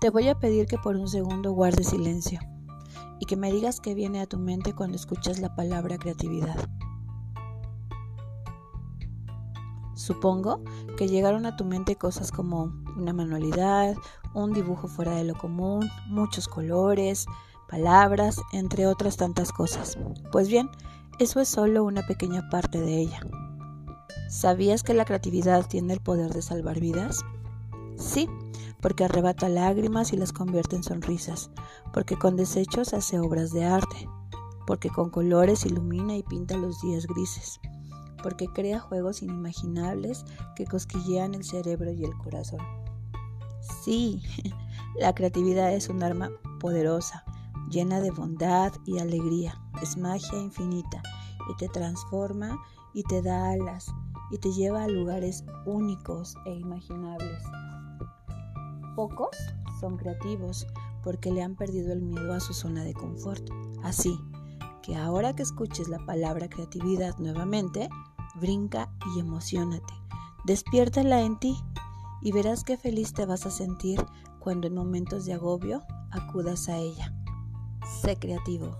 Te voy a pedir que por un segundo guardes silencio y que me digas qué viene a tu mente cuando escuchas la palabra creatividad. Supongo que llegaron a tu mente cosas como una manualidad, un dibujo fuera de lo común, muchos colores, palabras, entre otras tantas cosas. Pues bien, eso es solo una pequeña parte de ella. ¿Sabías que la creatividad tiene el poder de salvar vidas? Sí, porque arrebata lágrimas y las convierte en sonrisas, porque con desechos hace obras de arte, porque con colores ilumina y pinta los días grises, porque crea juegos inimaginables que cosquillean el cerebro y el corazón. Sí, la creatividad es un arma poderosa, llena de bondad y alegría, es magia infinita y te transforma y te da alas y te lleva a lugares únicos e imaginables. Pocos son creativos porque le han perdido el miedo a su zona de confort. Así que ahora que escuches la palabra creatividad nuevamente, brinca y emocionate. Despiértala en ti y verás qué feliz te vas a sentir cuando en momentos de agobio acudas a ella. Sé creativo.